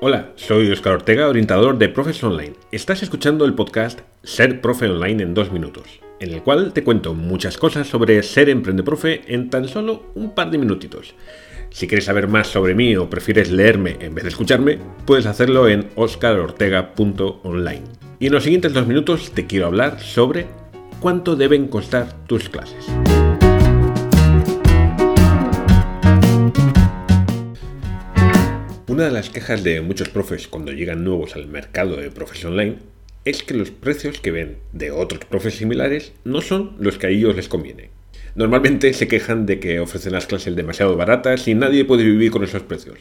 Hola, soy Oscar Ortega, orientador de Profes Online. Estás escuchando el podcast Ser Profe Online en dos minutos, en el cual te cuento muchas cosas sobre ser emprendeprofe en tan solo un par de minutitos. Si quieres saber más sobre mí o prefieres leerme en vez de escucharme, puedes hacerlo en oscarortega.online. Y en los siguientes dos minutos te quiero hablar sobre cuánto deben costar tus clases. Una de las quejas de muchos profes cuando llegan nuevos al mercado de profes online es que los precios que ven de otros profes similares no son los que a ellos les conviene. Normalmente se quejan de que ofrecen las clases demasiado baratas y nadie puede vivir con esos precios.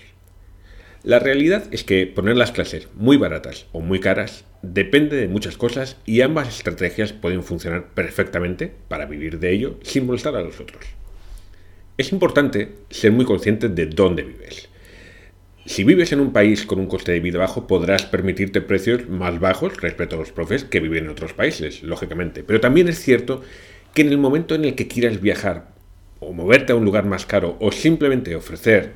La realidad es que poner las clases muy baratas o muy caras depende de muchas cosas y ambas estrategias pueden funcionar perfectamente para vivir de ello sin molestar a los otros. Es importante ser muy consciente de dónde vives. Si vives en un país con un coste de vida bajo, podrás permitirte precios más bajos respecto a los profes que viven en otros países, lógicamente. Pero también es cierto que en el momento en el que quieras viajar o moverte a un lugar más caro o simplemente ofrecer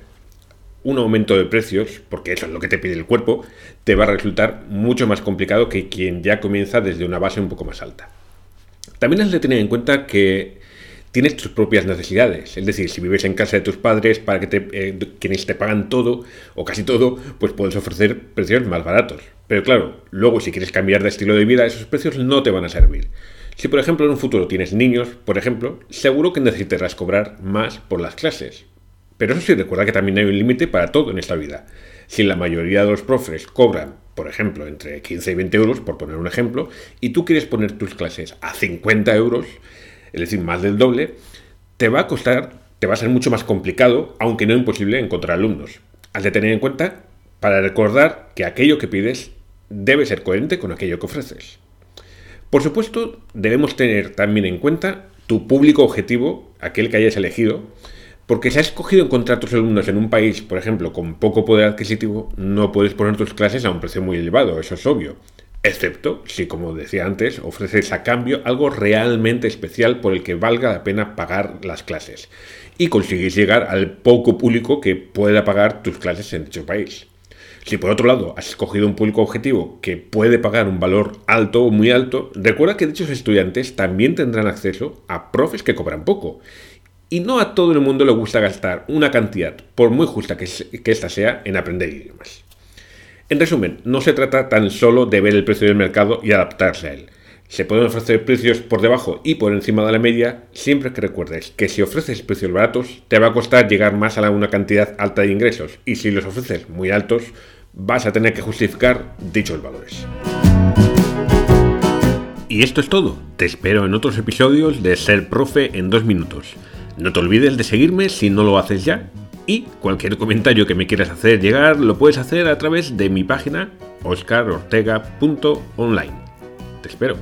un aumento de precios, porque eso es lo que te pide el cuerpo, te va a resultar mucho más complicado que quien ya comienza desde una base un poco más alta. También has de tener en cuenta que tienes tus propias necesidades. Es decir, si vives en casa de tus padres, para que te, eh, quienes te pagan todo o casi todo, pues puedes ofrecer precios más baratos. Pero claro, luego si quieres cambiar de estilo de vida, esos precios no te van a servir. Si por ejemplo en un futuro tienes niños, por ejemplo, seguro que necesitarás cobrar más por las clases. Pero eso sí, recuerda que también hay un límite para todo en esta vida. Si la mayoría de los profes cobran, por ejemplo, entre 15 y 20 euros, por poner un ejemplo, y tú quieres poner tus clases a 50 euros, es decir, más del doble, te va a costar, te va a ser mucho más complicado, aunque no imposible, encontrar alumnos. Has de tener en cuenta para recordar que aquello que pides debe ser coherente con aquello que ofreces. Por supuesto, debemos tener también en cuenta tu público objetivo, aquel que hayas elegido, porque si has escogido encontrar tus alumnos en un país, por ejemplo, con poco poder adquisitivo, no puedes poner tus clases a un precio muy elevado, eso es obvio excepto si, como decía antes, ofreces a cambio algo realmente especial por el que valga la pena pagar las clases y consigues llegar al poco público que pueda pagar tus clases en dicho país. Si por otro lado has escogido un público objetivo que puede pagar un valor alto o muy alto, recuerda que dichos estudiantes también tendrán acceso a profes que cobran poco. Y no a todo el mundo le gusta gastar una cantidad, por muy justa que, ésta sea, en aprender idiomas. En resumen, no se trata tan solo de ver el precio del mercado y adaptarse a él. Se pueden ofrecer precios por debajo y por encima de la media, siempre que recuerdes que si ofreces precios baratos, te va a costar llegar más a una cantidad alta de ingresos y si los ofreces muy altos, vas a tener que justificar dichos valores. Y esto es todo. Te espero en otros episodios de Ser Profe en dos minutos. No te olvides de seguirme si no lo haces ya y cualquier comentario que me quieras hacer llegar lo puedes hacer a través de mi página oscarortega.online. Te espero.